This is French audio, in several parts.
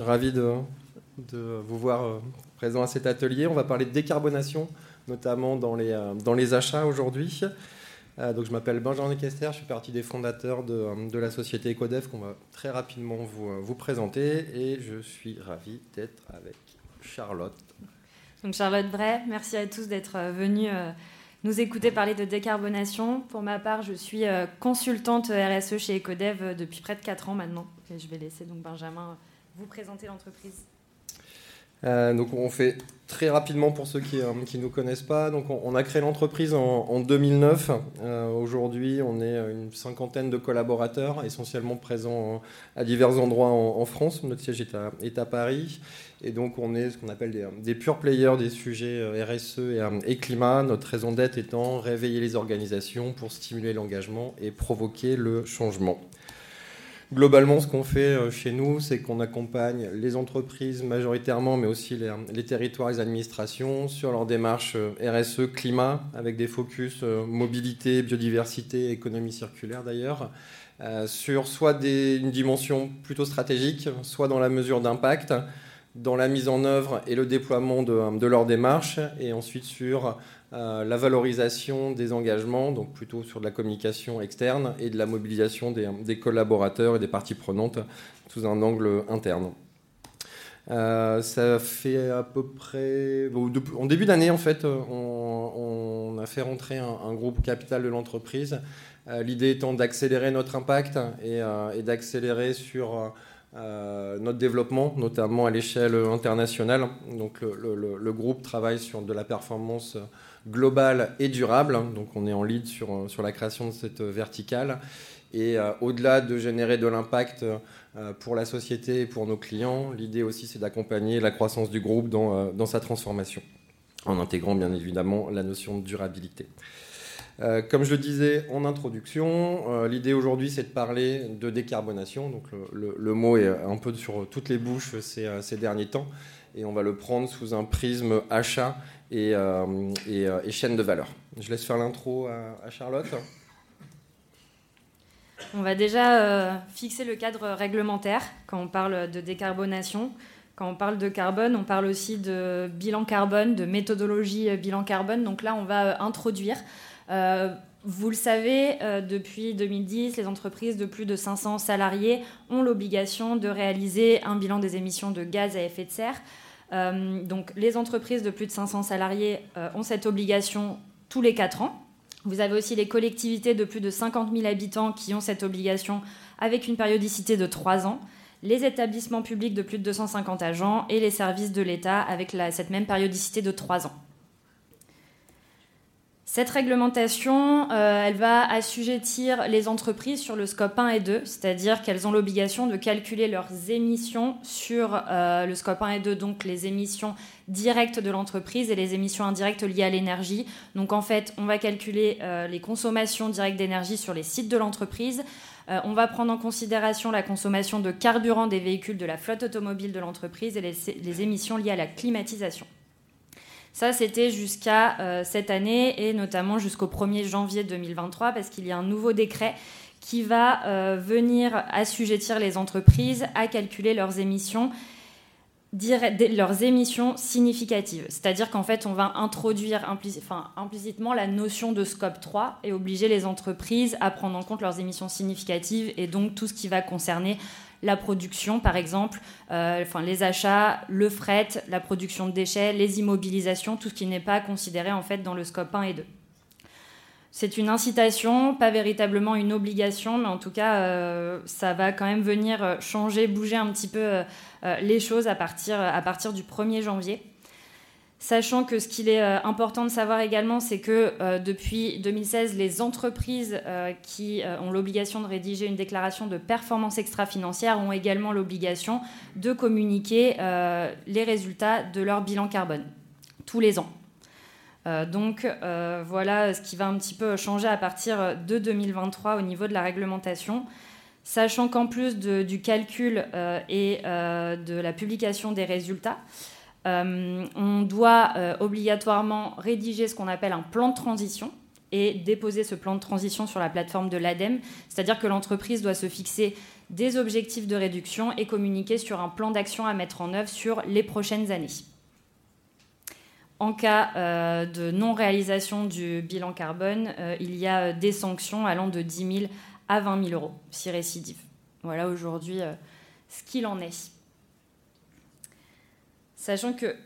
Ravi de, vous voir euh, présent à cet atelier. On va parler de décarbonation, notamment dans les, euh, achats aujourd'hui. Euh, donc je m'appelle Benjamin Kester, je suis partie des fondateurs de, la société Ecodev qu'on va très rapidement vous, vous présenter et je suis ravi d'être avec Charlotte. Donc Charlotte Bray, merci à tous d'être venus nous écouter parler de décarbonation. Pour ma part, je suis consultante RSE chez Ecodev depuis près de 4 ans maintenant. Et je vais laisser donc Benjamin vous présenter l'entreprise euh, donc on fait très rapidement pour ceux qui ne euh, nous connaissent pas. Donc on, a créé l'entreprise en, 2009. Euh, aujourd'hui, on est une cinquantaine de collaborateurs, essentiellement présents à divers endroits en, France. Notre siège est à, Paris. Et donc on est ce qu'on appelle des, des pure players des sujets RSE et, climat. Notre raison d'être étant réveiller les organisations pour stimuler l'engagement et provoquer le changement. Globalement, ce qu'on fait euh, chez nous, c'est qu'on accompagne les entreprises majoritairement, mais aussi les, territoires et les administrations sur leur démarche euh, RSE, climat, avec des focus euh, mobilité, biodiversité, économie circulaire d'ailleurs, sur soit une dimension plutôt stratégique, soit dans la mesure d'impact, dans la mise en œuvre et le déploiement de, de leur démarche, et ensuite sur euh, la valorisation des engagements, donc plutôt sur de la communication externe, et de la mobilisation des, collaborateurs et des parties prenantes sous un angle interne. Euh, ça fait à peu près. en début d'année, en fait, on, a fait rentrer un, groupe capital de l'entreprise. Euh, l'idée étant d'accélérer notre impact et, d'accélérer sur notre développement, notamment à l'échelle internationale. Donc, le, groupe travaille sur de la performance global et durable. Donc on est en lead sur, euh, sur la création de cette verticale. Et euh, au-delà de générer de l'impact euh, pour la société et pour nos clients, l'idée aussi c'est d'accompagner la croissance du groupe dans, dans, sa transformation, en intégrant bien évidemment la notion de durabilité. comme je le disais en introduction, l'idée aujourd'hui c'est de parler de décarbonation. Donc le, le, mot est un peu sur toutes les bouches ces, ces derniers temps et on va le prendre sous un prisme achat euh, euh, et, chaîne de valeur. Je laisse faire l'intro à, Charlotte. On va déjà euh, fixer le cadre réglementaire quand on parle de décarbonation. Quand on parle de carbone, on parle aussi de bilan carbone, de méthodologie bilan carbone. Donc là, on va introduire. vous le savez, depuis 2010, les entreprises de plus de 500 salariés ont l'obligation de réaliser un bilan des émissions de gaz à effet de serre. Euh, donc les entreprises de plus de 500 salariés euh, ont cette obligation tous les 4 ans. Vous avez aussi les collectivités de plus de 50 000 habitants qui ont cette obligation avec une périodicité de 3 ans, les établissements publics de plus de 250 agents et les services de l'État avec cette même périodicité de 3 ans. Cette réglementation, euh, elle va assujettir les entreprises sur le scope 1 et 2, c'est-à-dire qu'elles ont l'obligation de calculer leurs émissions sur euh, le scope 1 et 2, donc les émissions directes de l'entreprise et les émissions indirectes liées à l'énergie. Donc en fait, on va calculer euh, les consommations directes d'énergie sur les sites de l'entreprise. on va prendre en considération la consommation de carburant des véhicules de la flotte automobile de l'entreprise et les émissions liées à la climatisation. Ça, c'était jusqu'à euh, cette année et notamment jusqu'au 1er janvier 2023 parce qu'il y a un nouveau décret qui va euh, venir assujettir les entreprises à calculer leurs émissions leurs émissions significatives. C'est-à-dire qu'en fait, on va introduire implicitement la notion de scope 3 et obliger les entreprises à prendre en compte leurs émissions significatives et donc tout ce qui va concerner la production, par exemple, euh, les achats, le fret, la production de déchets, les immobilisations, tout ce qui n'est pas considéré en fait dans le scope 1 et 2. C'est une incitation, pas véritablement une obligation, mais en tout cas, euh, ça va quand même venir euh, changer, bouger un petit peu les choses à partir, à partir du 1er janvier. Sachant que ce qu'il est euh, important de savoir également, c'est que euh, depuis 2016, les entreprises euh, qui ont l'obligation de rédiger une déclaration de performance extra-financière ont également l'obligation de communiquer les résultats de leur bilan carbone tous les ans. donc voilà ce qui va un petit peu changer à partir de 2023 au niveau de la réglementation sachant qu'en plus du calcul et de la publication des résultats, euh, on doit euh, obligatoirement rédiger ce qu'on appelle un plan de transition et déposer ce plan de transition sur la plateforme de l'ADEME. C'est-à-dire que l'entreprise doit se fixer des objectifs de réduction et communiquer sur un plan d'action à mettre en œuvre sur les prochaines années. En cas euh, de non-réalisation du bilan carbone, il y a des sanctions allant de 10 000 à 20 000 euros, si récidive. Voilà aujourd'hui ce qu'il en est. Sachant que.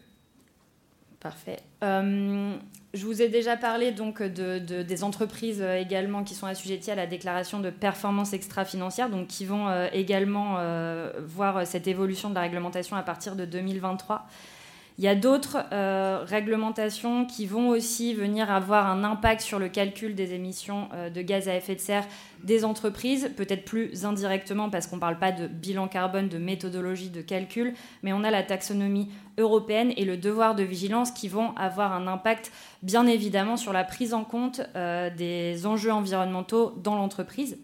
Parfait. je vous ai déjà parlé donc de, des entreprises également qui sont assujetties à la déclaration de performance extra-financière, donc qui vont également voir cette évolution de la réglementation à partir de 2023. Il y a d'autres euh, réglementations qui vont aussi venir avoir un impact sur le calcul des émissions euh, de gaz à effet de serre des entreprises, peut-être plus indirectement parce qu'on ne parle pas de bilan carbone, de méthodologie de calcul, mais on a la taxonomie européenne et le devoir de vigilance qui vont avoir un impact bien évidemment sur la prise en compte euh, des enjeux environnementaux dans l'entreprise.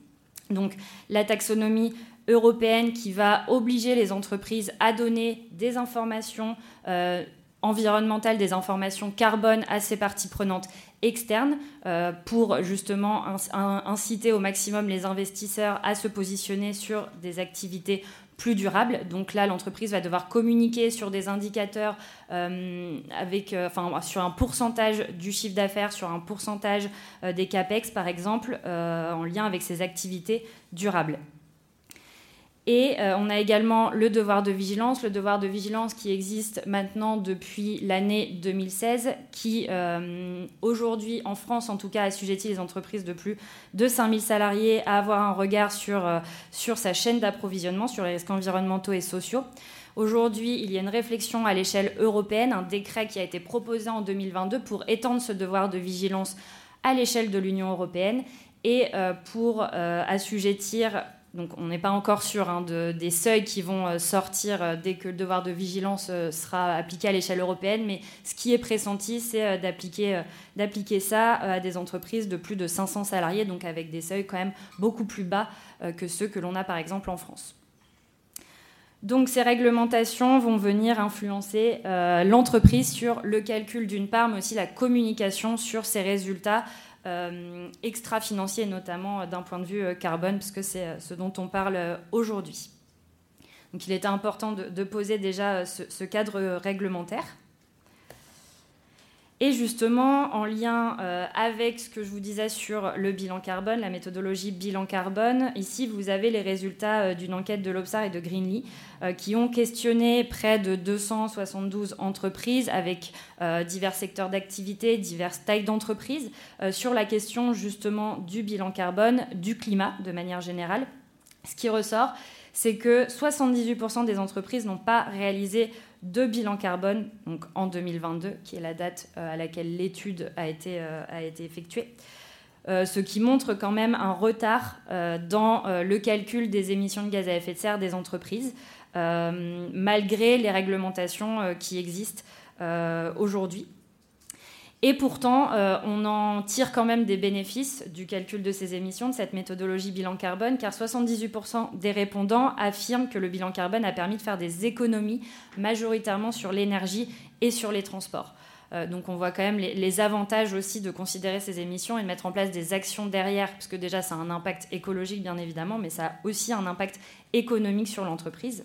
Donc la taxonomie européenne qui va obliger les entreprises à donner des informations euh, environnementales, des informations carbone à ces parties prenantes externes euh, pour justement inciter au maximum les investisseurs à se positionner sur des activités plus durables. Donc là, l'entreprise va devoir communiquer sur des indicateurs euh, avec, enfin, sur un pourcentage du chiffre d'affaires, sur un pourcentage des CAPEX, par exemple, en lien avec ses activités durables. Et euh, on a également le devoir de vigilance, le devoir de vigilance qui existe maintenant depuis l'année 2016, qui euh, aujourd'hui en France en tout cas assujettit les entreprises de plus de 5000 salariés à avoir un regard sur, euh, sur sa chaîne d'approvisionnement, sur les risques environnementaux et sociaux. Aujourd'hui, il y a une réflexion à l'échelle européenne, un décret qui a été proposé en 2022 pour étendre ce devoir de vigilance à l'échelle de l'Union européenne et pour assujettir donc on n'est pas encore sûr hein, des seuils qui vont euh, sortir euh, dès que le devoir de vigilance euh, sera appliqué à l'échelle européenne, mais ce qui est pressenti, c'est d'appliquer, ça à des entreprises de plus de 500 salariés, donc avec des seuils quand même beaucoup plus bas que ceux que l'on a par exemple en France. Donc ces réglementations vont venir influencer l'entreprise sur le calcul d'une part, mais aussi la communication sur ses résultats euh, extra-financier, notamment euh, d'un point de vue euh, carbone, parce que c'est ce dont on parle aujourd'hui. Donc il était important de, poser déjà ce, cadre réglementaire. Et justement, en lien avec ce que je vous disais sur le bilan carbone, la méthodologie bilan carbone, ici vous avez les résultats d'une enquête de l'Obsar et de Greenly euh, qui ont questionné près de 272 entreprises avec euh, divers secteurs d'activité, diverses tailles d'entreprises euh, sur la question justement du bilan carbone, du climat de manière générale. Ce qui ressort, c'est que 78% des entreprises n'ont pas réalisé de bilan carbone donc en 2022, qui est la date à laquelle l'étude a, été, été effectuée. ce qui montre quand même un retard dans le calcul des émissions de gaz à effet de serre des entreprises. Euh, malgré les réglementations euh, qui existent euh, aujourd'hui. Et pourtant, on en tire quand même des bénéfices du calcul de ces émissions, de cette méthodologie bilan carbone, car 78% des répondants affirment que le bilan carbone a permis de faire des économies majoritairement sur l'énergie et sur les transports. donc on voit quand même les, les, avantages aussi de considérer ces émissions et de mettre en place des actions derrière, parce que déjà ça a un impact écologique bien évidemment, mais ça a aussi un impact économique sur l'entreprise.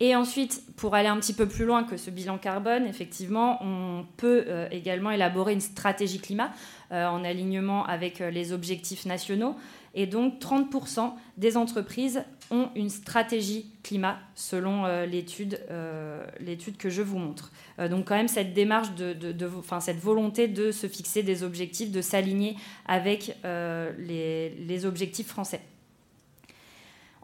Et ensuite, pour aller un petit peu plus loin que ce bilan carbone, effectivement, on peut euh, également élaborer une stratégie climat euh, en alignement avec euh, les objectifs nationaux. Et donc, 30% des entreprises ont une stratégie climat selon l'étude que je vous montre. donc, quand même, cette démarche, de, cette volonté de se fixer des objectifs, de s'aligner avec les objectifs français.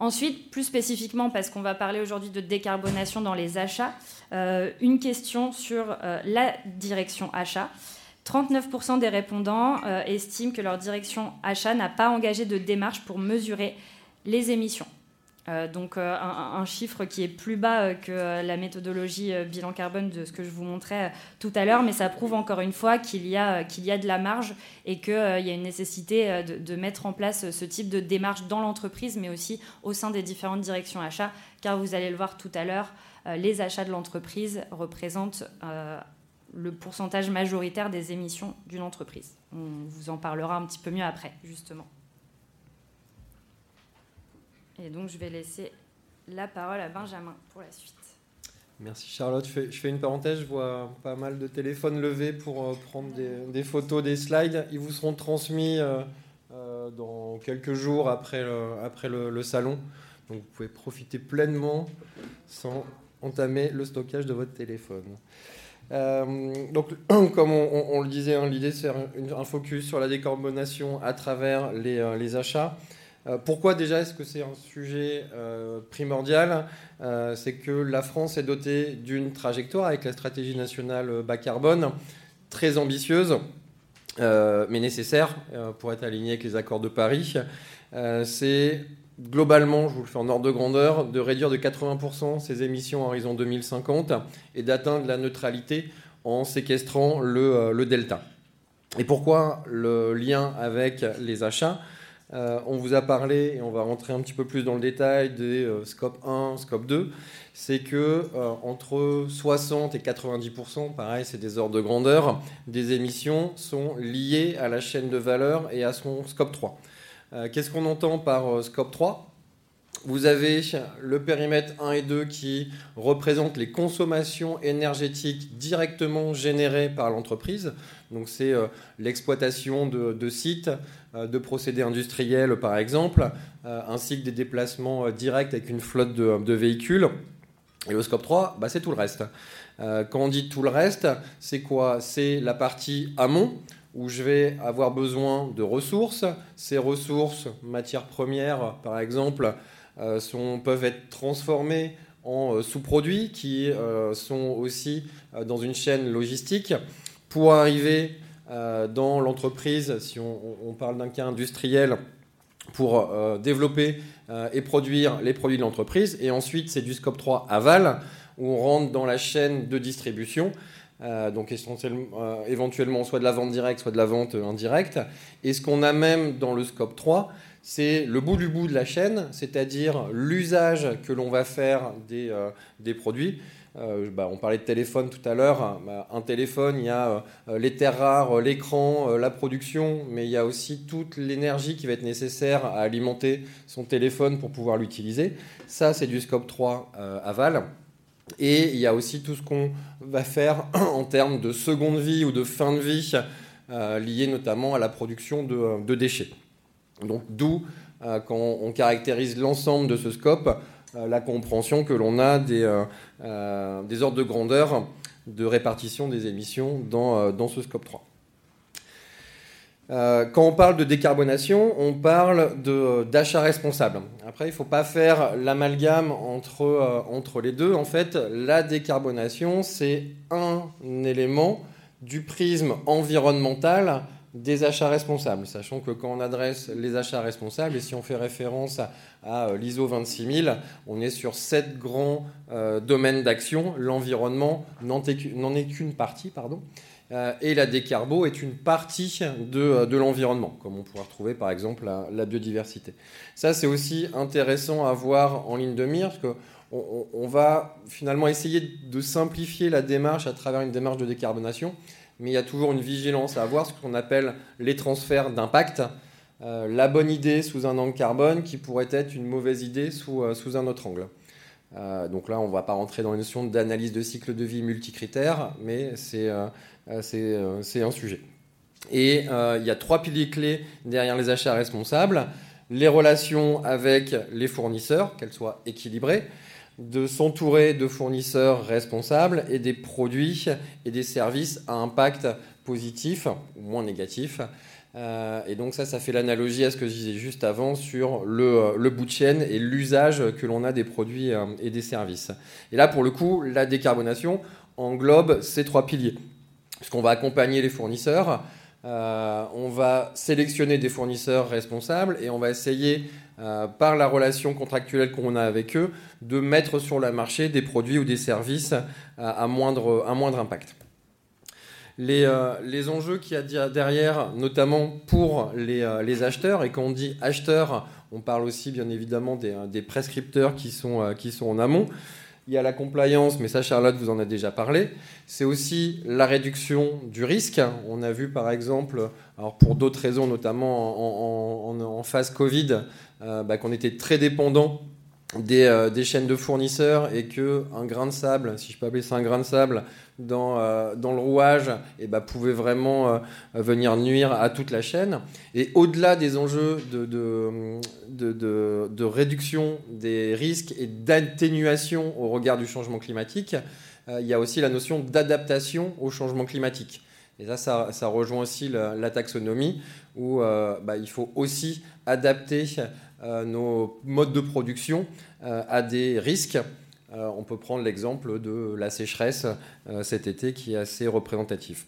Ensuite, plus spécifiquement, parce qu'on va parler aujourd'hui de décarbonation dans les achats, euh, une question sur euh, la direction achat. 39% des répondants euh, estiment que leur direction achat n'a pas engagé de démarche pour mesurer les émissions. Euh, donc euh, un, chiffre qui est plus bas euh, que la méthodologie bilan carbone de ce que je vous montrais tout à l'heure, mais ça prouve encore une fois qu'il y, a, qu'il y a de la marge et qu'il y a une nécessité de, mettre en place ce type de démarche dans l'entreprise, mais aussi au sein des différentes directions achats, car vous allez le voir tout à l'heure, les achats de l'entreprise représentent le pourcentage majoritaire des émissions d'une entreprise. On vous en parlera un petit peu mieux après, justement. Et donc, je vais laisser la parole à Benjamin pour la suite. Merci Charlotte. Je fais, une parenthèse, je vois pas mal de téléphones levés pour euh, prendre des, photos, des slides. Ils vous seront transmis euh, euh, dans quelques jours après le, après le, salon. Donc vous pouvez profiter pleinement sans entamer le stockage de votre téléphone. Donc, comme on, le disait, hein, l'idée c'est un, un, focus sur la décarbonation à travers les achats. Euh, pourquoi déjà est-ce que c'est un sujet euh, primordial? Euh, C'est que la France est dotée d'une trajectoire avec la stratégie nationale bas carbone très ambitieuse, mais nécessaire pour être alignée avec les accords de Paris. c'est globalement, je vous le fais en ordre de grandeur, de réduire de 80% ses émissions à horizon 2050 et d'atteindre la neutralité en séquestrant le, le delta. Et pourquoi le lien avec les achats? Euh, on vous a parlé, et on va rentrer un petit peu plus dans le détail, des euh, scope 1, scope 2. C'est que euh, entre 60 et 90%, pareil, c'est des ordres de grandeur, des émissions sont liées à la chaîne de valeur et à son scope 3. Euh, Qu'est-ce qu'on entend par scope 3 vous avez le périmètre 1 et 2 qui représente les consommations énergétiques directement générées par l'entreprise. Donc c'est euh, l'exploitation de, sites, euh, de procédés industriels par exemple, euh, ainsi que des déplacements euh, directs avec une flotte de, véhicules. Et le scope 3, bah, c'est tout le reste. Euh, quand on dit tout le reste, c'est quoi? C'est la partie amont où je vais avoir besoin de ressources. Ces ressources, matières premières par exemple, euh, peuvent être transformés en euh, sous-produits qui euh, sont aussi dans une chaîne logistique pour arriver dans l'entreprise, si on, parle d'un cas industriel, pour euh, développer euh, et produire les produits de l'entreprise. Et ensuite, c'est du scope 3 aval, où on rentre dans la chaîne de distribution. Euh, donc euh, éventuellement soit de la vente directe, soit de la vente indirecte. Et ce qu'on a même dans le scope 3, c'est le bout du bout de la chaîne, c'est-à-dire l'usage que l'on va faire euh, des produits. Euh, bah, on parlait de téléphone tout à l'heure. Bah, un téléphone, il y a euh, les terres rares, l'écran, euh, la production, mais il y a aussi toute l'énergie qui va être nécessaire à alimenter son téléphone pour pouvoir l'utiliser. Ça, c'est du scope 3 aval. Et il y a aussi tout ce qu'on va faire en termes de seconde vie ou de fin de vie, lié notamment à la production de, déchets. Donc d'où, quand on caractérise l'ensemble de ce scope, la compréhension que l'on a des, euh, euh, des, ordres de grandeur de répartition des émissions dans, euh, ce scope 3. Euh, quand on parle de décarbonation, on parle d'achat responsable. Après, il ne faut pas faire l'amalgame euh, entre les deux. En fait, la décarbonation, c'est un élément du prisme environnemental des achats responsables, sachant que quand on adresse les achats responsables, et si on fait référence à, euh, l'ISO 26000, on est sur sept grands euh, domaines d'action. L'environnement n'en est qu'une partie, pardon, euh, et la décarbo est une partie de, de l'environnement, comme on pourrait retrouver par exemple la, biodiversité. Ça, c'est aussi intéressant à voir en ligne de mire, parce que on, on va finalement essayer de simplifier la démarche à travers une démarche de décarbonation mais il y a toujours une vigilance à avoir, ce qu'on appelle les transferts d'impact. Euh, la bonne idée sous un angle carbone qui pourrait être une mauvaise idée sous, euh, un autre angle. Euh, donc là, on ne va pas rentrer dans les notions d'analyse de cycle de vie multicritères, mais c'est un sujet. Et il y a trois piliers clés derrière les achats responsables. Les relations avec les fournisseurs, qu'elles soient équilibrées, de s'entourer de fournisseurs responsables et des produits et des services à impact positif ou moins négatif. Euh, et donc ça, ça fait l'analogie à ce que je disais juste avant sur le, le bout de chaîne et l'usage que l'on a des produits euh, et des services. Et là, pour le coup, la décarbonation englobe ces trois piliers. Puisqu'on va accompagner les fournisseurs, euh, on va sélectionner des fournisseurs responsables et on va essayer euh, par la relation contractuelle qu'on a avec eux, de mettre sur le marché des produits ou des services euh, à, moindre, impact. Les, enjeux qu'il y a derrière, notamment pour les, acheteurs, et quand on dit acheteurs, on parle aussi bien évidemment des, prescripteurs qui sont en amont, il y a la compliance, mais ça Charlotte vous en a déjà parlé. C'est aussi la réduction du risque. On a vu par exemple, pour d'autres raisons, notamment en, phase Covid, euh, bah, qu'on était très dépendant euh, des, chaînes de fournisseurs et que un grain de sable, si je peux appeler ça un grain de sable, dans, euh, dans le rouage, et eh ben, pouvait vraiment euh, venir nuire à toute la chaîne. Et au-delà des enjeux de, de, de, de, réduction des risques et d'atténuation au regard du changement climatique, il y a aussi la notion d'adaptation au changement climatique. Et ça, ça, ça rejoint aussi la, taxonomie, où bah, il faut aussi adapter nos modes de production euh, à des risques. Euh, on peut prendre l'exemple de la sécheresse cet été qui est assez représentatif.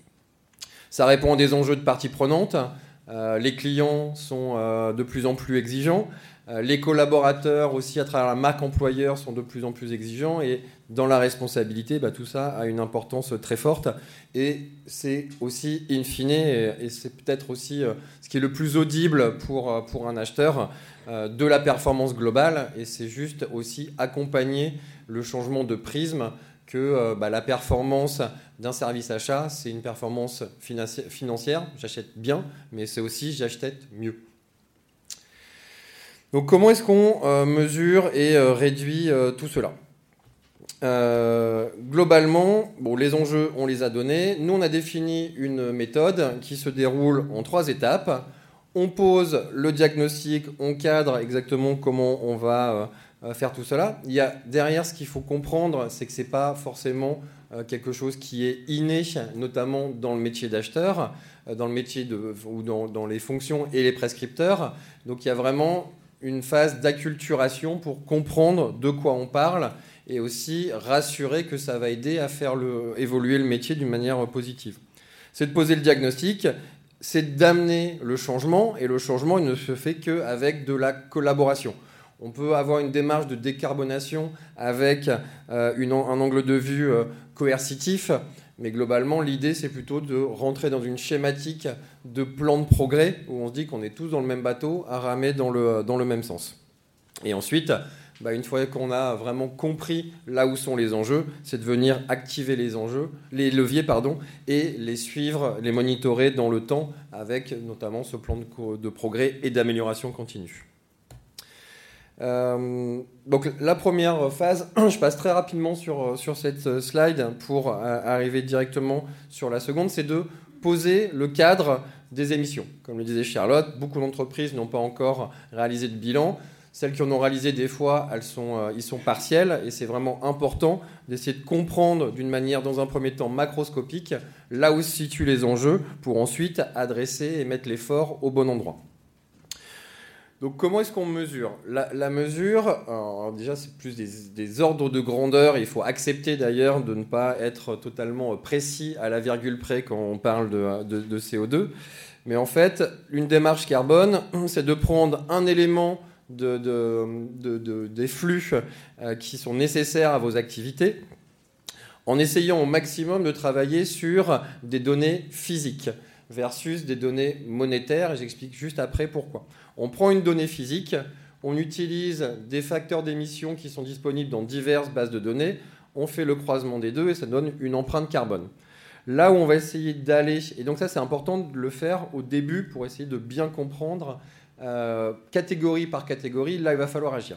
Ça répond à des enjeux de parties prenantes. les clients sont de plus en plus exigeants. Les collaborateurs aussi, à travers la marque employeur, sont de plus en plus exigeants. Et dans la responsabilité, bah, tout ça a une importance très forte. Et c'est aussi, in fine, et c'est peut-être aussi ce qui est le plus audible pour, pour un acheteur, euh, de la performance globale et c'est juste aussi accompagner le changement de prisme que euh, bah, la performance d'un service achat, c'est une performance financière, j'achète bien, mais c'est aussi j'achète mieux. Donc comment est-ce qu'on euh, mesure et réduit tout cela? Globalement, bon, les enjeux, on les a donnés. Nous, on a défini une méthode qui se déroule en trois étapes on pose le diagnostic, on cadre exactement comment on va euh, faire tout cela. Il y a derrière ce qu'il faut comprendre, c'est que ce n'est pas forcément euh, quelque chose qui est inné, notamment dans le métier d'acheteur, euh, dans le métier de, ou dans, les fonctions et les prescripteurs. Donc il y a vraiment une phase d'acculturation pour comprendre de quoi on parle et aussi rassurer que ça va aider à faire évoluer le métier d'une manière positive. C'est de poser le diagnostic c'est d'amener le changement, et le changement, il ne se fait qu'avec de la collaboration. On peut avoir une démarche de décarbonation avec euh, un angle de vue euh, coercitif, mais globalement, l'idée, c'est plutôt de rentrer dans une schématique de plan de progrès, où on se dit qu'on est tous dans le même bateau, à ramer dans le, même sens. Et ensuite, bah, une fois qu'on a vraiment compris là où sont les enjeux, c'est de venir activer les enjeux, les leviers, pardon, et les suivre, les monitorer dans le temps, avec notamment ce plan de, progrès et d'amélioration continue. Euh, donc la première phase, je passe très rapidement sur, sur cette slide pour arriver directement sur la seconde, c'est de poser le cadre des émissions. Comme le disait Charlotte, beaucoup d'entreprises n'ont pas encore réalisé de bilan. Celles qui en ont réalisé des fois, elles sont, euh, ils sont partiels et c'est vraiment important d'essayer de comprendre d'une manière, dans un premier temps, macroscopique, là où se situent les enjeux pour ensuite adresser et mettre l'effort au bon endroit. Donc comment est-ce qu'on mesure? La, mesure, déjà c'est plus des, ordres de grandeur, il faut accepter d'ailleurs de ne pas être totalement précis à la virgule près quand on parle de, de CO2. Mais en fait, une démarche carbone, c'est de prendre un élément de, des flux euh, qui sont nécessaires à vos activités, en essayant au maximum de travailler sur des données physiques versus des données monétaires, et j'explique juste après pourquoi. On prend une donnée physique, on utilise des facteurs d'émission qui sont disponibles dans diverses bases de données, on fait le croisement des deux et ça donne une empreinte carbone. Là où on va essayer d'aller, et donc ça c'est important de le faire au début pour essayer de bien comprendre euh, catégorie par catégorie, là, il va falloir agir.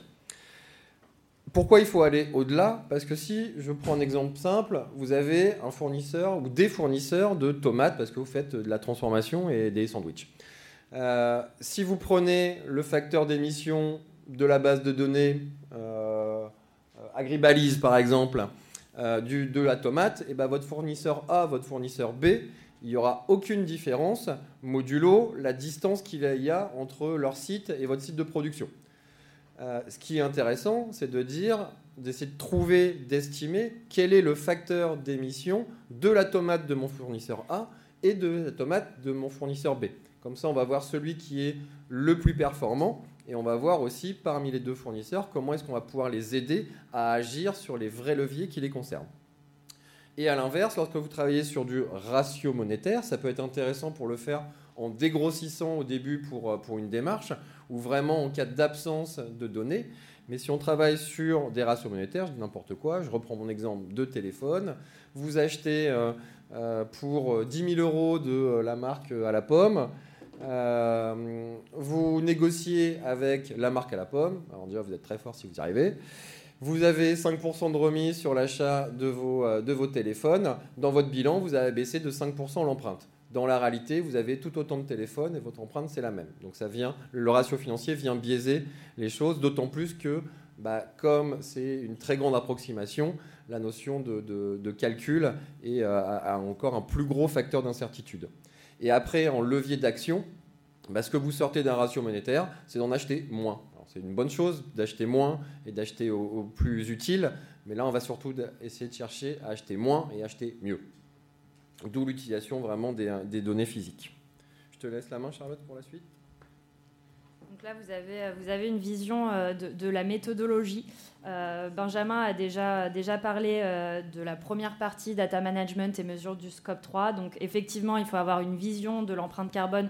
Pourquoi il faut aller au-delà? Parce que si je prends un exemple simple, vous avez un fournisseur ou des fournisseurs de tomates parce que vous faites de la transformation et des sandwichs. Euh, si vous prenez le facteur d'émission de la base de données euh, Agribalise par exemple, du, de la tomate, et ben votre fournisseur A, votre fournisseur B, il n'y aura aucune différence modulo la distance qu'il y a entre leur site et votre site de production. Euh, ce qui est intéressant, c'est de dire, d'essayer de trouver, d'estimer quel est le facteur d'émission de la tomate de mon fournisseur A et de la tomate de mon fournisseur B. Comme ça, on va voir celui qui est le plus performant et on va voir aussi parmi les deux fournisseurs comment est-ce qu'on va pouvoir les aider à agir sur les vrais leviers qui les concernent. Et à l'inverse, lorsque vous travaillez sur du ratio monétaire, ça peut être intéressant pour le faire en dégrossissant au début pour, euh, pour une démarche, ou vraiment en cas d'absence de données. Mais si on travaille sur des ratios monétaires, je dis n'importe quoi, je reprends mon exemple de téléphone, vous achetez euh, euh, pour 10 000 euros de la marque à la pomme, vous négociez avec la marque à la pomme, alors déjà vous êtes très fort si vous y arrivez, vous avez 5% de remise sur l'achat de vos, de vos téléphones, dans votre bilan vous avez baissé de 5% l'empreinte. Dans la réalité, vous avez tout autant de téléphones et votre empreinte, c'est la même. Donc ça vient, le ratio financier vient biaiser les choses, d'autant plus que, bah, comme c'est une très grande approximation, la notion de, calcul est, euh, a, encore un plus gros facteur d'incertitude. Et après, en levier d'action, bah, ce que vous sortez d'un ratio monétaire, c'est d'en acheter moins. C'est une bonne chose d'acheter moins et d'acheter au plus utile, mais là, on va surtout essayer de chercher à acheter moins et acheter mieux. D'où l'utilisation vraiment des, données physiques. Je te laisse la main, Charlotte, pour la suite. Donc là, vous avez, vous avez une vision euh, de, la méthodologie. Euh, Benjamin a déjà, déjà parlé euh, de la première partie, data management et mesures du scope 3. Donc effectivement, il faut avoir une vision de l'empreinte carbone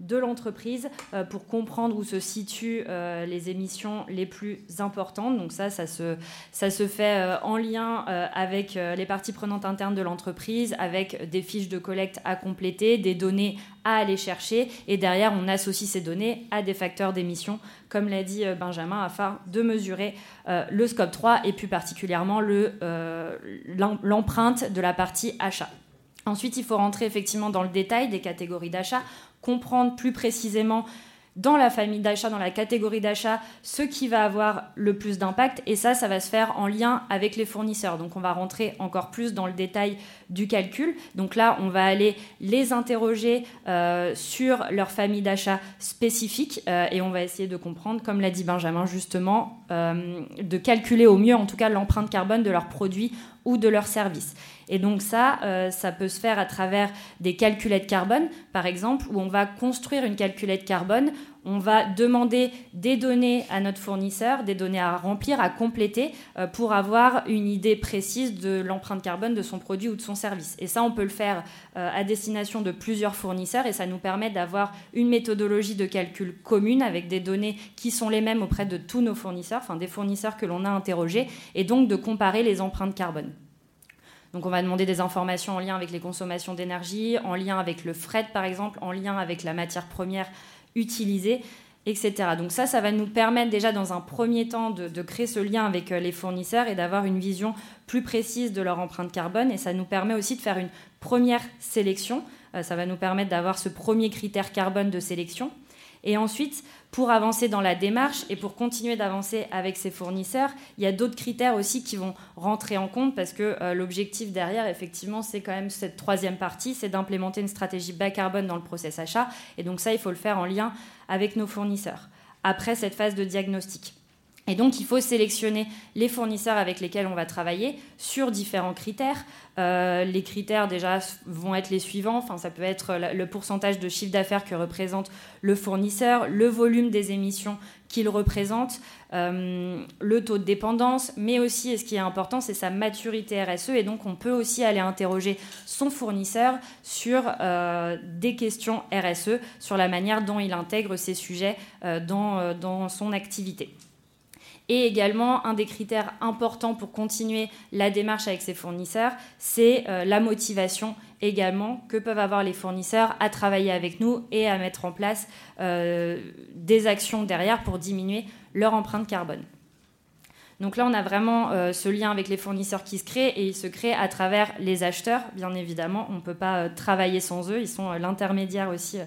de l'entreprise euh, pour comprendre où se situent euh, les émissions les plus importantes. Donc ça, ça se, ça se fait euh, en lien avec les parties prenantes internes de l'entreprise, avec des fiches de collecte à compléter, des données à aller chercher, et derrière, on associe ces données à des facteurs d'émission, comme l'a dit Benjamin, afin de mesurer le scope 3 et plus particulièrement l'empreinte de la partie achat. Ensuite, il faut rentrer effectivement dans le détail des catégories d'achat comprendre plus précisément dans la famille d'achat, dans la catégorie d'achat, ce qui va avoir le plus d'impact. Et ça, ça va se faire en lien avec les fournisseurs. Donc on va rentrer encore plus dans le détail du calcul. Donc là, on va aller les interroger euh, sur leur famille d'achat spécifique euh, et on va essayer de comprendre, comme l'a dit Benjamin justement, euh, de calculer au mieux en tout cas l'empreinte carbone de leurs produits ou de leurs services. Et donc ça, euh, ça peut se faire à travers des calculettes carbone, par exemple, où on va construire une calculette carbone, on va demander des données à notre fournisseur, des données à remplir, à compléter, euh, pour avoir une idée précise de l'empreinte carbone de son produit ou de son service. Et ça, on peut le faire euh, à destination de plusieurs fournisseurs, et ça nous permet d'avoir une méthodologie de calcul commune avec des données qui sont les mêmes auprès de tous nos fournisseurs, enfin des fournisseurs que l'on a interrogés, et donc de comparer les empreintes carbone. Donc on va demander des informations en lien avec les consommations d'énergie, en lien avec le fret par exemple, en lien avec la matière première utilisée, etc. Donc ça, ça va nous permettre déjà dans un premier temps de, créer ce lien avec euh, les fournisseurs et d'avoir une vision plus précise de leur empreinte carbone. Et ça nous permet aussi de faire une première sélection. Euh, ça va nous permettre d'avoir ce premier critère carbone de sélection. Et ensuite, pour avancer dans la démarche et pour continuer d'avancer avec ses fournisseurs, il y a d'autres critères aussi qui vont rentrer en compte parce que euh, l'objectif derrière, effectivement, c'est quand même cette troisième partie, c'est d'implémenter une stratégie bas carbone dans le process achat. Et donc ça, il faut le faire en lien avec nos fournisseurs. Après cette phase de diagnostic. Et donc, il faut sélectionner les fournisseurs avec lesquels on va travailler sur différents critères. Euh, les critères, déjà, vont être les suivants. Enfin, ça peut être le pourcentage de chiffre d'affaires que représente le fournisseur, le volume des émissions qu'il représente, euh, le taux de dépendance, mais aussi, et ce qui est important, c'est sa maturité RSE. Et donc, on peut aussi aller interroger son fournisseur sur euh, des questions RSE, sur la manière dont il intègre ces sujets dans, dans son activité. Et également, un des critères importants pour continuer la démarche avec ses fournisseurs, c'est euh, la motivation également que peuvent avoir les fournisseurs à travailler avec nous et à mettre en place euh, des actions derrière pour diminuer leur empreinte carbone. Donc là, on a vraiment euh, ce lien avec les fournisseurs qui se crée et il se crée à travers les acheteurs, bien évidemment. On ne peut pas travailler sans eux. Ils sont l'intermédiaire aussi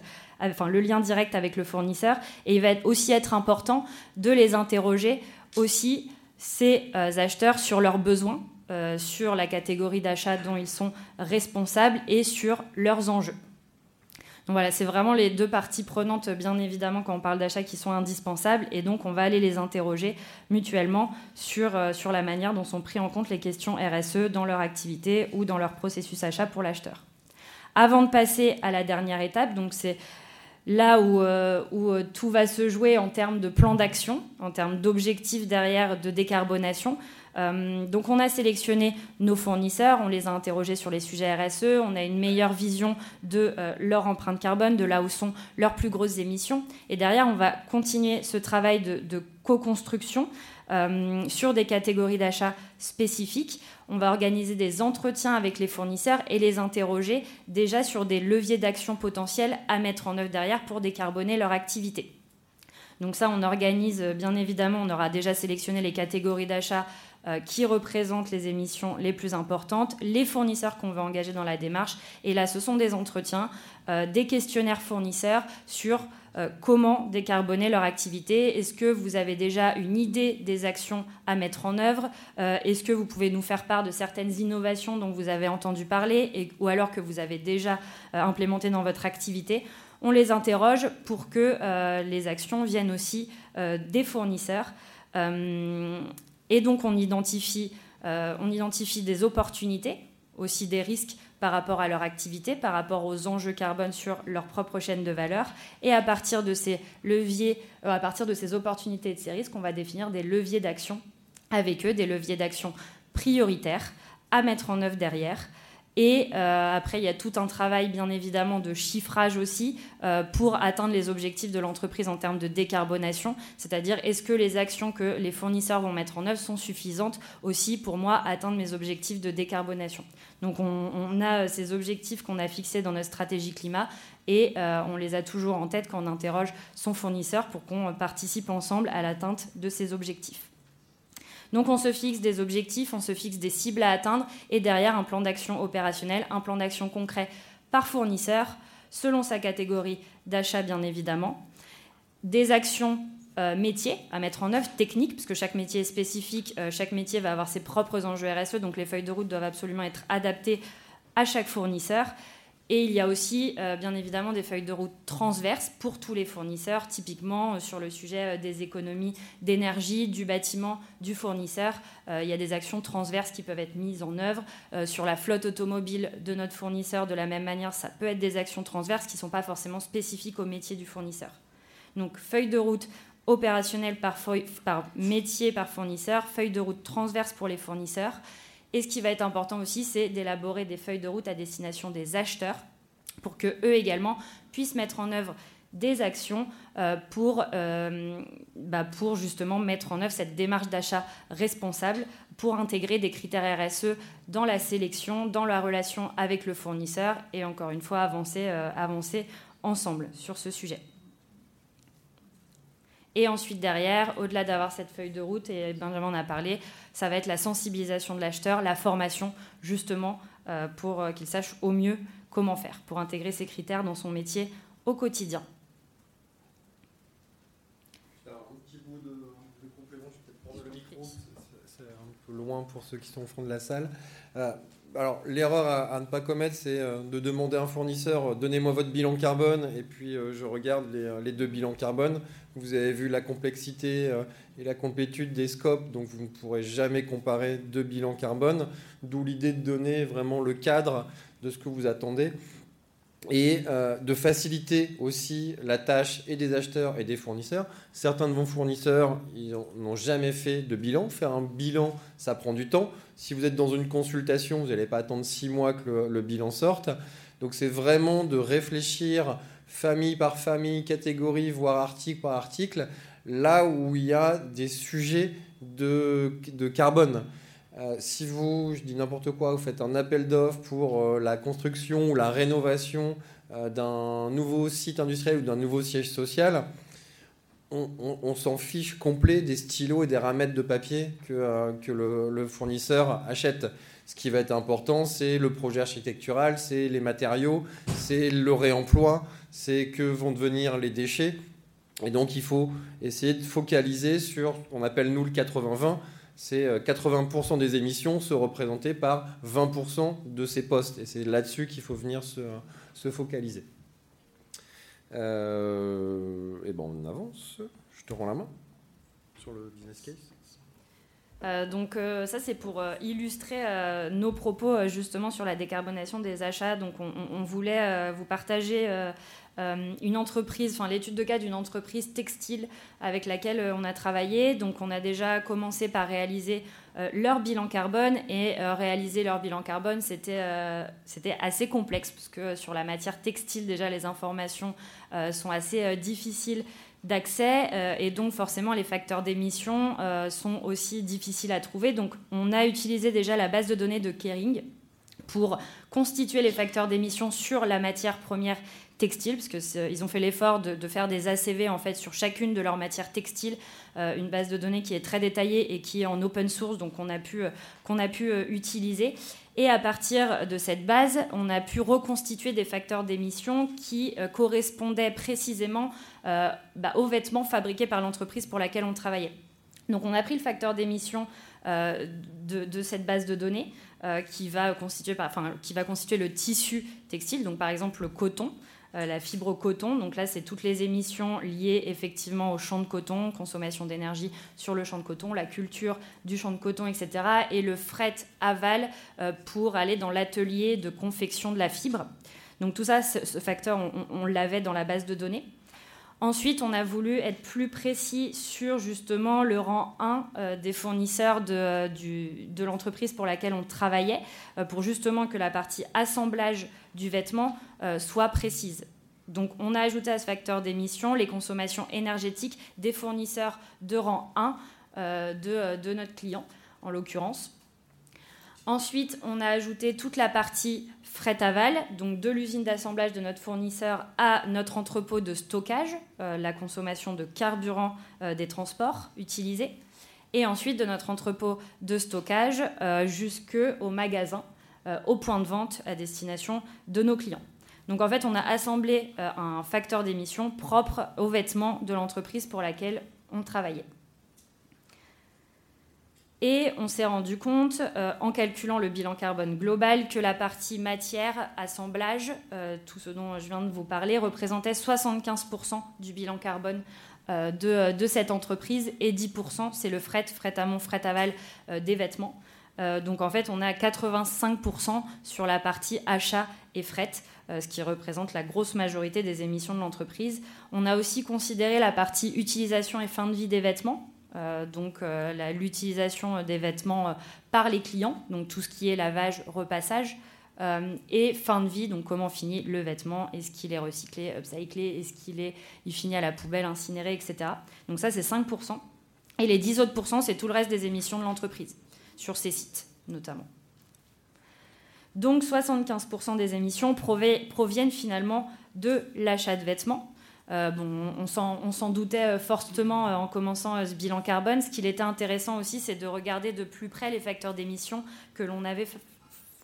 enfin le lien direct avec le fournisseur. Et il va aussi être important de les interroger aussi ces euh, acheteurs sur leurs besoins, euh, sur la catégorie d'achat dont ils sont responsables et sur leurs enjeux. Donc voilà, c'est vraiment les deux parties prenantes, bien évidemment, quand on parle d'achat, qui sont indispensables. Et donc, on va aller les interroger mutuellement sur, euh, sur la manière dont sont pris en compte les questions RSE dans leur activité ou dans leur processus achat pour l'acheteur. Avant de passer à la dernière étape, donc c'est là où, euh, euh, tout va se jouer en termes de plan d'action, en termes d'objectifs derrière de décarbonation. Euh, donc on a sélectionné nos fournisseurs, on les a interrogés sur les sujets RSE, on a une meilleure vision de euh, leur empreinte carbone, de là où sont leurs plus grosses émissions. Et derrière, on va continuer ce travail de, co-construction euh, sur des catégories d'achat spécifiques. On va organiser des entretiens avec les fournisseurs et les interroger déjà sur des leviers d'action potentiels à mettre en œuvre derrière pour décarboner leur activité. Donc ça, on organise, bien évidemment, on aura déjà sélectionné les catégories d'achat qui représentent les émissions les plus importantes, les fournisseurs qu'on veut engager dans la démarche. Et là, ce sont des entretiens, euh, des questionnaires fournisseurs sur euh, comment décarboner leur activité. Est-ce que vous avez déjà une idée des actions à mettre en œuvre? Est-ce que vous pouvez nous faire part de certaines innovations dont vous avez entendu parler ou alors que vous avez déjà implémentées dans votre activité? On les interroge pour que les actions viennent aussi des fournisseurs. Et donc on identifie, euh, on identifie des opportunités, aussi des risques par rapport à leur activité, par rapport aux enjeux carbone sur leur propre chaîne de valeur. Et à partir de ces euh, à partir de ces opportunités et de ces risques, on va définir des leviers d'action avec eux, des leviers d'action prioritaires à mettre en œuvre derrière et euh, après, il y a tout un travail, bien évidemment, de chiffrage aussi euh, pour atteindre les objectifs de l'entreprise en termes de décarbonation. C'est-à-dire, est-ce que les actions que les fournisseurs vont mettre en œuvre sont suffisantes aussi pour moi atteindre mes objectifs de décarbonation? Donc, on, a ces objectifs qu'on a fixés dans notre stratégie climat et euh, on les a toujours en tête quand on interroge son fournisseur pour qu'on participe ensemble à l'atteinte de ces objectifs. Donc on se fixe des objectifs, on se fixe des cibles à atteindre et derrière un plan d'action opérationnel, un plan d'action concret par fournisseur, selon sa catégorie d'achat bien évidemment, des actions euh, métiers à mettre en œuvre, techniques, puisque chaque métier est spécifique, euh, chaque métier va avoir ses propres enjeux RSE, donc les feuilles de route doivent absolument être adaptées à chaque fournisseur. Et il y a aussi, euh, bien évidemment, des feuilles de route transverses pour tous les fournisseurs, typiquement euh, sur le sujet euh, des économies d'énergie, du bâtiment, du fournisseur. il y a des actions transverses qui peuvent être mises en œuvre. sur la flotte automobile de notre fournisseur, de la même manière, ça peut être des actions transverses qui ne sont pas forcément spécifiques au métier du fournisseur. Donc, feuille de route opérationnelle par, par métier, par fournisseur, feuille de route transverse pour les fournisseurs. Et ce qui va être important aussi, c'est d'élaborer des feuilles de route à destination des acheteurs pour que eux également puissent mettre en œuvre des actions euh, pour, euh, bah, pour justement mettre en œuvre cette démarche d'achat responsable, pour intégrer des critères RSE dans la sélection, dans la relation avec le fournisseur et encore une fois avancer, euh, avancer ensemble sur ce sujet. Et ensuite, derrière, au-delà d'avoir cette feuille de route, et Benjamin en a parlé, ça va être la sensibilisation de l'acheteur, la formation, justement, euh, pour euh, qu'il sache au mieux comment faire, pour intégrer ces critères dans son métier au quotidien. Alors, un petit bout de, complément, je vais peut-être prendre le micro, c'est un peu loin pour ceux qui sont au fond de la salle. Euh, l'erreur à, ne pas commettre, c'est euh, de demander à un fournisseur euh, donnez-moi votre bilan carbone, et puis euh, je regarde les, deux bilans carbone. Vous avez vu la complexité et la complétude des scopes, donc vous ne pourrez jamais comparer deux bilans carbone, d'où l'idée de donner vraiment le cadre de ce que vous attendez et de faciliter aussi la tâche et des acheteurs et des fournisseurs. Certains de vos fournisseurs, n'ont jamais fait de bilan. Faire un bilan, ça prend du temps. Si vous êtes dans une consultation, vous n'allez pas attendre six mois que le, bilan sorte. Donc c'est vraiment de réfléchir famille par famille, catégorie, voire article par article, là où il y a des sujets de, carbone. Euh, si vous, je dis n'importe quoi, vous faites un appel d'offres pour euh, la construction ou la rénovation euh, d'un nouveau site industriel ou d'un nouveau siège social, on, s'en fiche complet des stylos et des ramettes de papier que, euh, le, fournisseur achète. Ce qui va être important, c'est le projet architectural, c'est les matériaux, c'est le réemploi, c'est que vont devenir les déchets. Et donc, il faut essayer de focaliser sur ce qu'on appelle, nous, le 80-20. C'est 80% euh, des émissions se représenter par 20% de ces postes. Et c'est là-dessus qu'il faut venir se focaliser. Euh, et bon, on avance. Je te rends la main sur le business case. donc ça c'est pour illustrer nos propos justement sur la décarbonation des achats. Donc on voulait vous partager euh, une entreprise, enfin l'étude de cas d'une entreprise textile avec laquelle euh, on a travaillé. Donc on a déjà commencé par réaliser euh, leur bilan carbone et réaliser leur bilan carbone, c'était c'était assez complexe parce que sur la matière textile déjà les informations sont assez difficiles d'accès et donc forcément les facteurs d'émission sont aussi difficiles à trouver. Donc on a utilisé déjà la base de données de Kering pour constituer les facteurs d'émission sur la matière première textile, parce qu'ils ont fait l'effort de, faire des ACV en fait sur chacune de leurs matières textiles, euh, une base de données qui est très détaillée et qui est en open source, donc on a pu, euh, qu'on a pu euh, utiliser. Et à partir de cette base, on a pu reconstituer des facteurs d'émission qui correspondaient précisément bah, aux vêtements fabriqués par l'entreprise pour laquelle on travaillait. Donc on a pris le facteur d'émission de, de, cette base de données qui, va constituer, enfin, qui va constituer le tissu textile, donc par exemple le coton. Euh, la fibre coton. Donc là, c'est toutes les émissions liées effectivement au champ de coton, consommation d'énergie sur le champ de coton, la culture du champ de coton, etc. Et le fret aval euh, pour aller dans l'atelier de confection de la fibre. Donc tout ça, ce, facteur, on, l'avait dans la base de données. Ensuite, on a voulu être plus précis sur justement le rang 1 euh, des fournisseurs de, de l'entreprise pour laquelle on travaillait, pour justement que la partie assemblage du vêtement euh, soit précise. Donc on a ajouté à ce facteur d'émission les consommations énergétiques des fournisseurs de rang 1 euh, euh, de, notre client, en l'occurrence. Ensuite, on a ajouté toute la partie fret aval, donc de l'usine d'assemblage de notre fournisseur à notre entrepôt de stockage, la consommation de carburant des transports utilisés, et ensuite de notre entrepôt de stockage jusqu'au magasin euh, au point de vente à destination de nos clients. Donc en fait, on a assemblé euh, un facteur d'émission propre aux vêtements de l'entreprise pour laquelle on travaillait. Et on s'est rendu compte, euh, en calculant le bilan carbone global, que la partie matière, assemblage, tout ce dont je viens de vous parler, représentait 75% du bilan carbone de, de, cette entreprise et 10%, c'est le fret, fret amont, fret aval des vêtements. Euh, donc en fait, on a 85% sur la partie achat et fret, euh, ce qui représente la grosse majorité des émissions de l'entreprise. On a aussi considéré la partie utilisation et fin de vie des vêtements, euh, donc l'utilisation des vêtements par les clients, donc tout ce qui est lavage, repassage, et fin de vie, donc comment finit le vêtement, est-ce qu'il est recyclé, upcyclé, est-ce qu'il est, il finit à la poubelle, incinéré, etc. Donc ça c'est 5%. Et les 10 autres c'est tout le reste des émissions de l'entreprise sur ces sites notamment. Donc 75% des émissions proviennent finalement de l'achat de vêtements. Euh, on s'en doutait euh, fortement euh, en commençant ce bilan carbone. Ce qu'il était intéressant aussi, c'est de regarder de plus près les facteurs d'émissions que l'on avait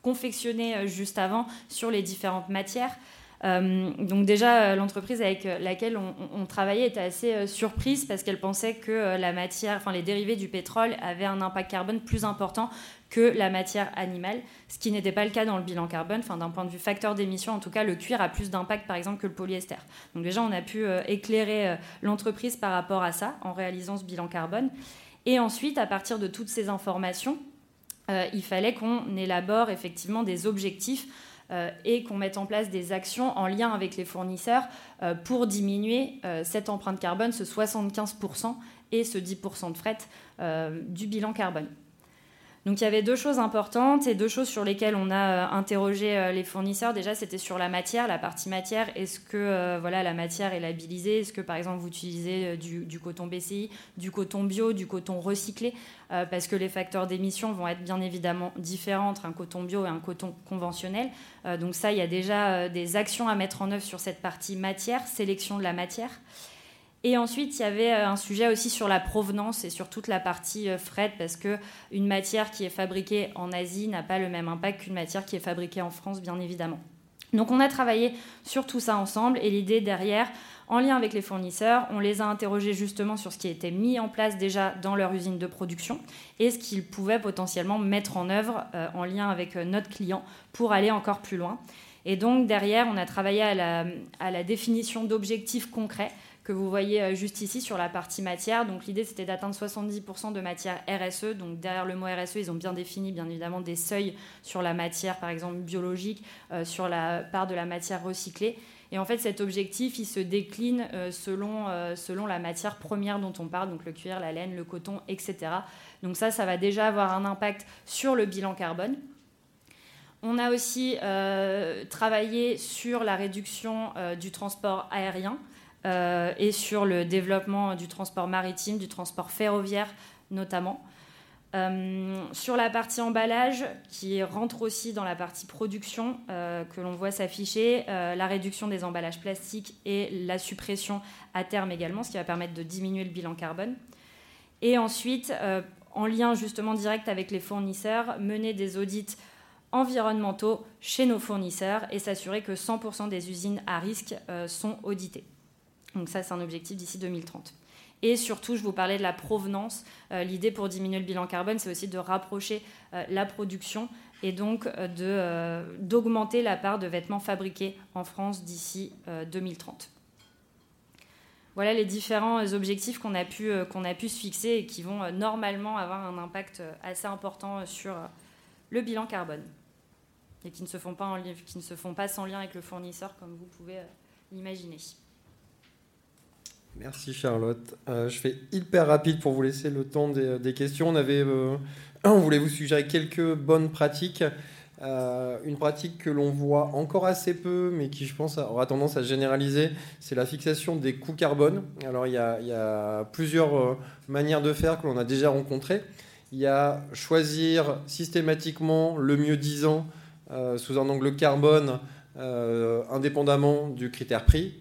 confectionnés juste avant sur les différentes matières. Donc déjà, l'entreprise avec laquelle on, travaillait était assez surprise parce qu'elle pensait que la matière, les dérivés du pétrole avaient un impact carbone plus important que la matière animale, ce qui n'était pas le cas dans le bilan carbone. D'un point de vue facteur d'émission, en tout cas, le cuir a plus d'impact, par exemple, que le polyester. Donc déjà, on a pu éclairer l'entreprise par rapport à ça en réalisant ce bilan carbone. Et ensuite, à partir de toutes ces informations, il fallait qu'on élabore effectivement des objectifs euh, et qu'on mette en place des actions en lien avec les fournisseurs euh, pour diminuer euh, cette empreinte carbone, ce 75% et ce 10% de fret du bilan carbone. Donc il y avait deux choses importantes et deux choses sur lesquelles on a euh, interrogé euh, les fournisseurs. Déjà, c'était sur la matière, la partie matière. Est-ce que euh, voilà, la matière est labellisée? Est-ce que par exemple vous utilisez du, coton BCI, du coton bio, du coton recyclé? Parce que les facteurs d'émission vont être bien évidemment différents entre un coton bio et un coton conventionnel. donc ça, il y a déjà des actions à mettre en œuvre sur cette partie matière, sélection de la matière. Et ensuite, il y avait euh, un sujet aussi sur la provenance et sur toute la partie euh, fret, parce que une matière qui est fabriquée en Asie n'a pas le même impact qu'une matière qui est fabriquée en France, bien évidemment. Donc on a travaillé sur tout ça ensemble et l'idée derrière, en lien avec les fournisseurs, on les a interrogés justement sur ce qui était mis en place déjà dans leur usine de production et ce qu'ils pouvaient potentiellement mettre en œuvre euh, en lien avec notre client pour aller encore plus loin. Et donc derrière, on a travaillé à la définition d'objectifs concrets que vous voyez juste ici sur la partie matière. Donc l'idée c'était d'atteindre 70% de matière RSE. Donc derrière le mot RSE, ils ont bien défini bien évidemment des seuils sur la matière, par exemple biologique, sur la part de la matière recyclée. Et en fait, cet objectif, il se décline euh, selon, euh, la matière première dont on parle, donc le cuir, la laine, le coton, etc. Donc ça, ça va déjà avoir un impact sur le bilan carbone. On a aussi euh, travaillé sur la réduction du transport aérien et sur le développement du transport maritime, du transport ferroviaire notamment. Euh, sur la partie emballage, qui rentre aussi dans la partie production, euh, que l'on voit s'afficher, euh, la réduction des emballages plastiques et la suppression à terme également, ce qui va permettre de diminuer le bilan carbone. Et ensuite, en lien justement direct avec les fournisseurs, mener des audits environnementaux chez nos fournisseurs et s'assurer que 100% des usines à risque sont auditées. Donc ça, c'est un objectif d'ici 2030. Et surtout, je vous parlais de la provenance. Euh, l'idée pour diminuer le bilan carbone, c'est aussi de rapprocher euh, la production et donc euh, d'augmenter la part de vêtements fabriqués en France d'ici 2030. Voilà les différents objectifs qu'on a, pu, se fixer et qui vont normalement avoir un impact assez important sur le bilan carbone et qui ne se font pas, qui ne se font pas sans lien avec le fournisseur comme vous pouvez l'imaginer. Merci Charlotte. Euh, je fais hyper rapide pour vous laisser le temps des, questions. Euh, on voulait vous suggérer quelques bonnes pratiques. Euh, une pratique que l'on voit encore assez peu, mais qui je pense aura tendance à généraliser, c'est la fixation des coûts carbone. Alors il y a, il y a plusieurs manières de faire que l'on a déjà rencontrées. Il y a choisir systématiquement le mieux disant sous un angle carbone, indépendamment du critère prix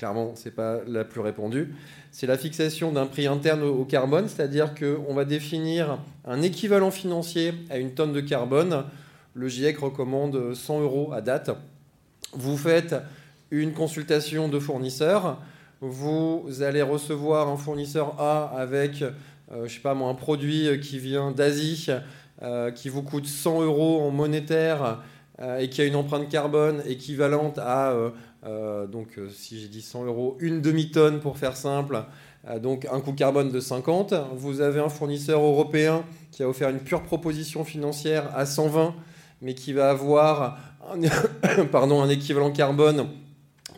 clairement, ce n'est pas la plus répandue. C'est la fixation d'un prix interne au carbone, c'est-à-dire qu'on va définir un équivalent financier à une tonne de carbone. Le GIEC recommande 100 euros à date. Vous faites une consultation de fournisseur. Vous allez recevoir un fournisseur A avec, euh, je sais pas moi, un produit qui vient d'Asie, euh, qui vous coûte 100 euros en monétaire euh, et qui a une empreinte carbone équivalente à euh, donc, euh, si j'ai dit 100 euros, une demi-tonne pour faire simple, euh, donc un coût carbone de 50. Vous avez un fournisseur européen qui a offert une pure proposition financière à 120, mais qui va avoir un, pardon, un équivalent carbone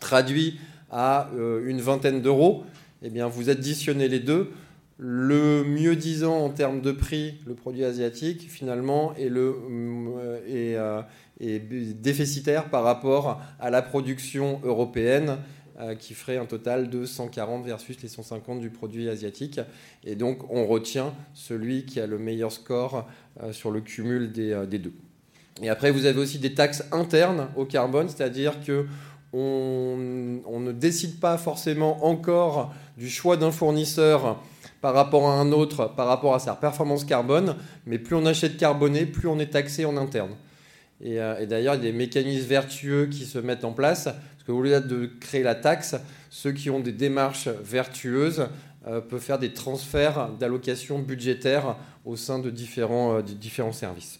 traduit à une vingtaine d'euros. Eh bien, vous additionnez les deux. Le mieux disant en termes de prix, le produit asiatique, finalement, est, le, déficitaire par rapport à la production européenne euh, qui ferait un total de 140 versus les 150 du produit asiatique. Et donc on retient celui qui a le meilleur score euh, sur le cumul euh, des, deux. Et après, vous avez aussi des taxes internes au carbone, c'est-à-dire que on, ne décide pas forcément encore du choix d'un fournisseur par rapport à un autre, par rapport à sa performance carbone, mais plus on achète carboné, plus on est taxé en interne. Euh, et, d'ailleurs, il y a des mécanismes vertueux qui se mettent en place. Parce qu'au lieu de créer la taxe, ceux qui ont des démarches vertueuses euh, peuvent faire des transferts d'allocations budgétaires au sein de différents, euh, de différents services.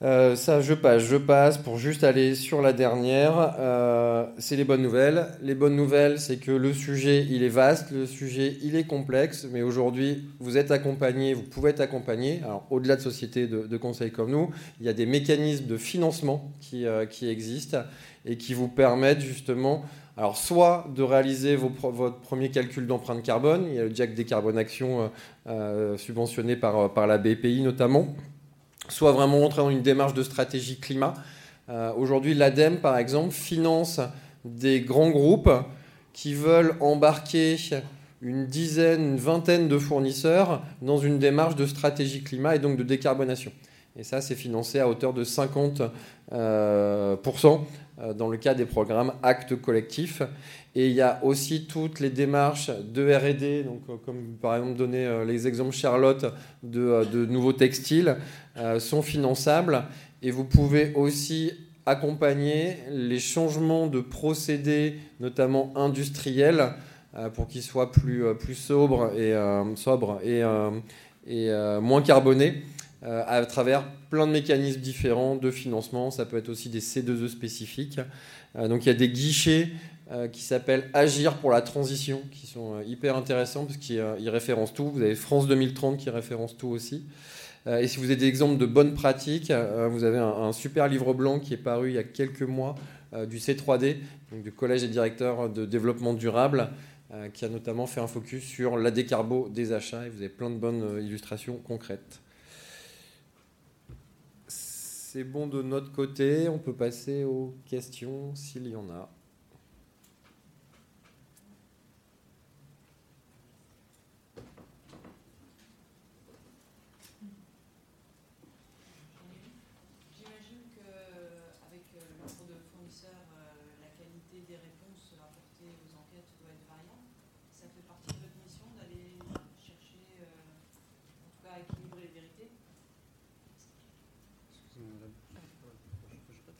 Euh, ça, je passe, je passe pour juste aller sur la dernière. Euh, c'est les bonnes nouvelles. Les bonnes nouvelles, c'est que le sujet, il est vaste, le sujet, il est complexe, mais aujourd'hui, vous êtes accompagné, vous pouvez être accompagné. Alors, au-delà de sociétés de, conseil comme nous, il y a des mécanismes de financement qui, euh, qui existent et qui vous permettent justement, alors, soit de réaliser votre premier calcul d'empreinte carbone, il y a le Jack Décarbonation subventionné par, par la BPI notamment soit vraiment entrer dans une démarche de stratégie climat. Euh, aujourd'hui, l'ADEME, par exemple, finance des grands groupes qui veulent embarquer une dizaine, une vingtaine de fournisseurs dans une démarche de stratégie climat et donc de décarbonation. Et ça, c'est financé à hauteur de 50% euh, euh, dans le cas des programmes actes collectifs. Et il y a aussi toutes les démarches de RD, euh, comme par exemple donner les exemples Charlotte de, nouveaux textiles, sont finançables. Et vous pouvez aussi accompagner les changements de procédés, notamment industriels, pour qu'ils soient plus, sobres et moins carbonés. Euh, à travers plein de mécanismes différents de financement. Ça peut être aussi des C2E spécifiques. Euh, donc il y a des guichets qui s'appelle Agir pour la transition, qui sont hyper intéressants parce qu'ils référencent tout. Vous avez France 2030 qui référence tout aussi. et si vous avez des exemples de bonnes pratiques, vous avez un, super livre blanc qui est paru il y a quelques mois du C3D, donc du Collège des directeurs de développement durable, euh, qui a notamment fait un focus sur la décarbo des achats et vous avez plein de bonnes euh, illustrations concrètes. C'est bon de notre côté, on peut passer aux questions s'il y en a.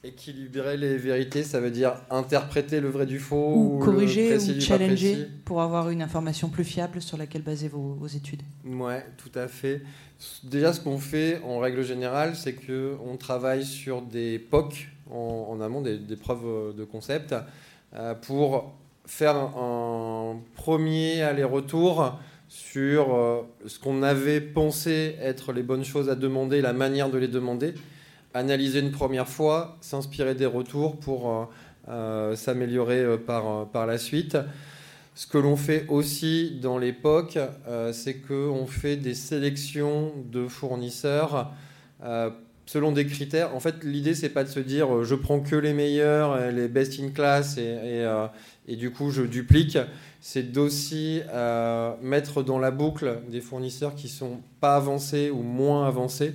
Équilibrer les vérités, ça veut dire interpréter le vrai du faux ou, corriger ou challenger pour avoir une information plus fiable sur laquelle baser vos, études. Ouais, tout à fait. Déjà, ce qu'on fait en règle générale, c'est que on travaille sur des POC en, amont, des, preuves de concept, euh, pour faire un, premier aller-retour sur euh, ce qu'on avait pensé être les bonnes choses à demander, la manière de les demander analyser une première fois, s'inspirer des retours pour euh, euh, s'améliorer euh, par, par la suite. Ce que l'on fait aussi dans l'époque, c'est qu'on fait des sélections de fournisseurs selon des critères. En fait, l'idée, c'est pas de se dire je prends que les meilleurs, les best in class, et, et, du coup, je duplique. C'est d'aussi mettre dans la boucle des fournisseurs qui sont pas avancés ou moins avancés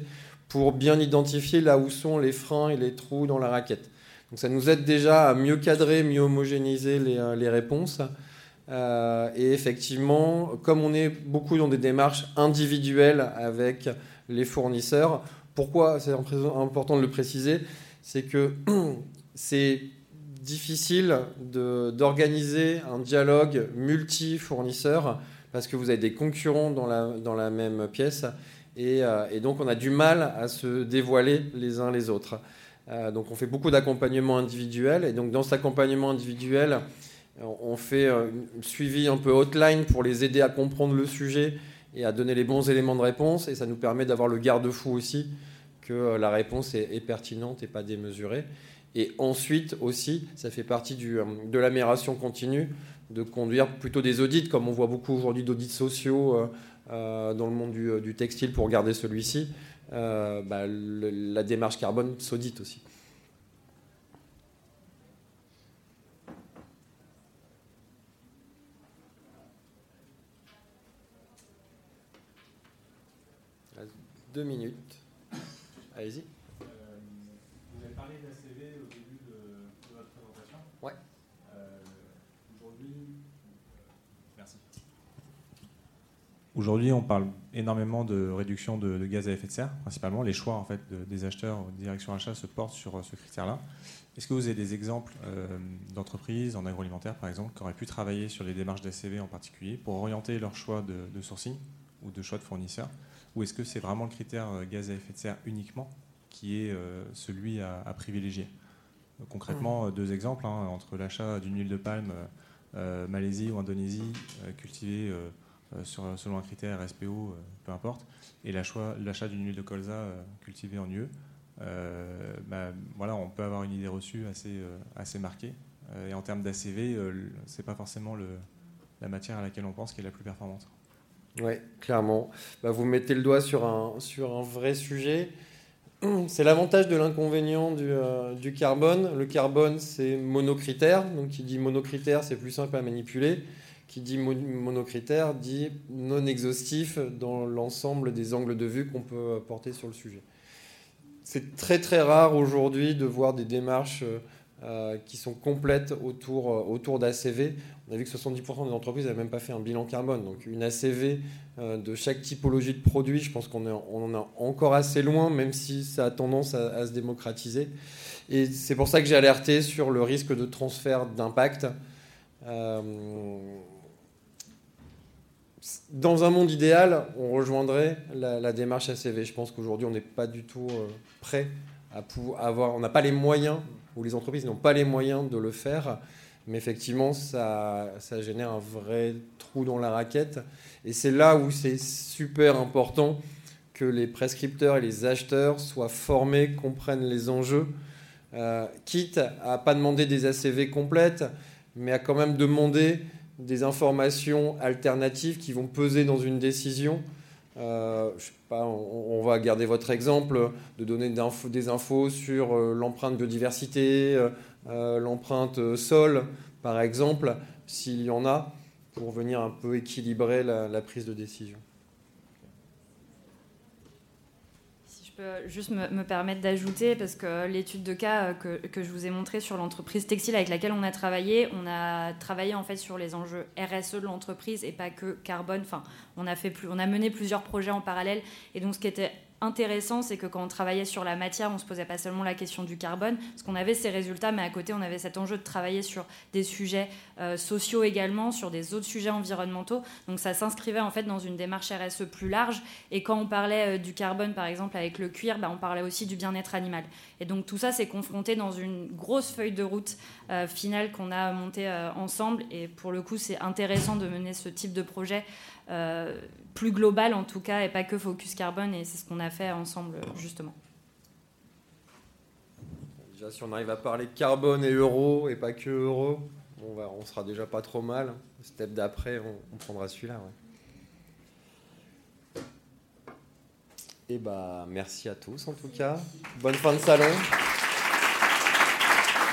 pour bien identifier là où sont les freins et les trous dans la raquette. Donc ça nous aide déjà à mieux cadrer, mieux homogénéiser les, euh, réponses. Euh, et effectivement, comme on est beaucoup dans des démarches individuelles avec les fournisseurs, pourquoi c'est important de le préciser C'est que c'est difficile d'organiser un dialogue multi-fournisseurs parce que vous avez des concurrents dans la, dans la même pièce euh, et, donc on a du mal à se dévoiler les uns les autres. Euh, donc on fait beaucoup d'accompagnement individuel et donc dans cet accompagnement individuel, on fait un suivi un peu hotline pour les aider à comprendre le sujet et à donner les bons éléments de réponse et ça nous permet d'avoir le garde-fou aussi que euh, la réponse est, pertinente et pas démesurée. Et ensuite aussi, ça fait partie de l'amélioration continue de conduire plutôt des audits, comme on voit beaucoup aujourd'hui d'audits sociaux euh, dans le monde du, euh, textile pour garder celui-ci, euh, bah, la démarche carbone s'audite aussi. Deux minutes. Allez-y. Aujourd'hui, on parle énormément de réduction de, gaz à effet de serre, principalement. Les choix en fait, des acheteurs ou direction achat se portent sur euh, ce critère-là. Est-ce que vous avez des exemples euh, d'entreprises en agroalimentaire, par exemple, qui auraient pu travailler sur les démarches d'ACV en particulier pour orienter leur choix de, sourcing ou de choix de fournisseurs? Ou est-ce que c'est vraiment le critère euh, gaz à effet de serre uniquement qui est celui à, privilégier? Concrètement, deux exemples hein, entre l'achat d'une huile de palme Malaisie ou Indonésie cultivée sur, selon un critère SPO, euh, peu importe, et l'achat d'une huile de colza euh, cultivée en UE, bah, voilà, on peut avoir une idée reçue assez, assez marquée. et en termes d'ACV, c'est pas forcément le, la matière à laquelle on pense qui est la plus performante. Oui, clairement. Bah, vous mettez le doigt sur un, sur un vrai sujet. C'est l'avantage de l'inconvénient du, du, carbone. Le carbone, c'est monocritère. Donc, qui dit monocritère, c'est plus simple à manipuler qui dit monocritère dit non exhaustif dans l'ensemble des angles de vue qu'on peut porter sur le sujet. C'est très très rare aujourd'hui de voir des démarches euh, qui sont complètes autour, euh, d'ACV. On a vu que 70% des entreprises n'avaient même pas fait un bilan carbone. Donc une ACV euh, de chaque typologie de produit, je pense qu'on on en a encore assez loin, même si ça a tendance à, se démocratiser. Et c'est pour ça que j'ai alerté sur le risque de transfert d'impact. Euh, dans un monde idéal, on rejoindrait la, démarche ACV. Je pense qu'aujourd'hui, on n'est pas du tout euh, prêt à pouvoir avoir. On n'a pas les moyens, ou les entreprises n'ont pas les moyens de le faire. Mais effectivement, ça, génère un vrai trou dans la raquette. Et c'est là où c'est super important que les prescripteurs et les acheteurs soient formés, comprennent les enjeux, euh, quitte à pas demander des ACV complètes, mais à quand même demander des informations alternatives qui vont peser dans une décision. Euh, on, va garder votre exemple de donner des infos sur euh, l'empreinte biodiversité, euh, l'empreinte sol, par exemple, s'il y en a, pour venir un peu équilibrer la prise de décision. Peux juste me, permettre d'ajouter, parce que l'étude de cas euh, que, que, je vous ai montrée sur l'entreprise textile avec laquelle on a travaillé, on a travaillé en fait sur les enjeux RSE de l'entreprise et pas que carbone. Enfin, on a, fait plus, on a mené plusieurs projets en parallèle. Et donc, ce qui était intéressant, c'est que quand on travaillait sur la matière, on se posait pas seulement la question du carbone, parce qu'on avait ces résultats, mais à côté, on avait cet enjeu de travailler sur des sujets euh, sociaux également, sur des autres sujets environnementaux. Donc ça s'inscrivait en fait dans une démarche RSE plus large. Et quand on parlait euh, du carbone, par exemple, avec le cuir, bah, on parlait aussi du bien-être animal. Et donc tout ça s'est confronté dans une grosse feuille de route euh, finale qu'on a montée ensemble. Et pour le coup, c'est intéressant de mener ce type de projet plus global en tout cas, et pas que focus carbone, et c'est ce qu'on a fait ensemble justement. Déjà, si on arrive à parler carbone et euro, et pas que euro, on, va, on sera déjà pas trop mal. step d'après, on, prendra celui-là. Et bah, merci à tous en tout cas. Bonne fin de salon.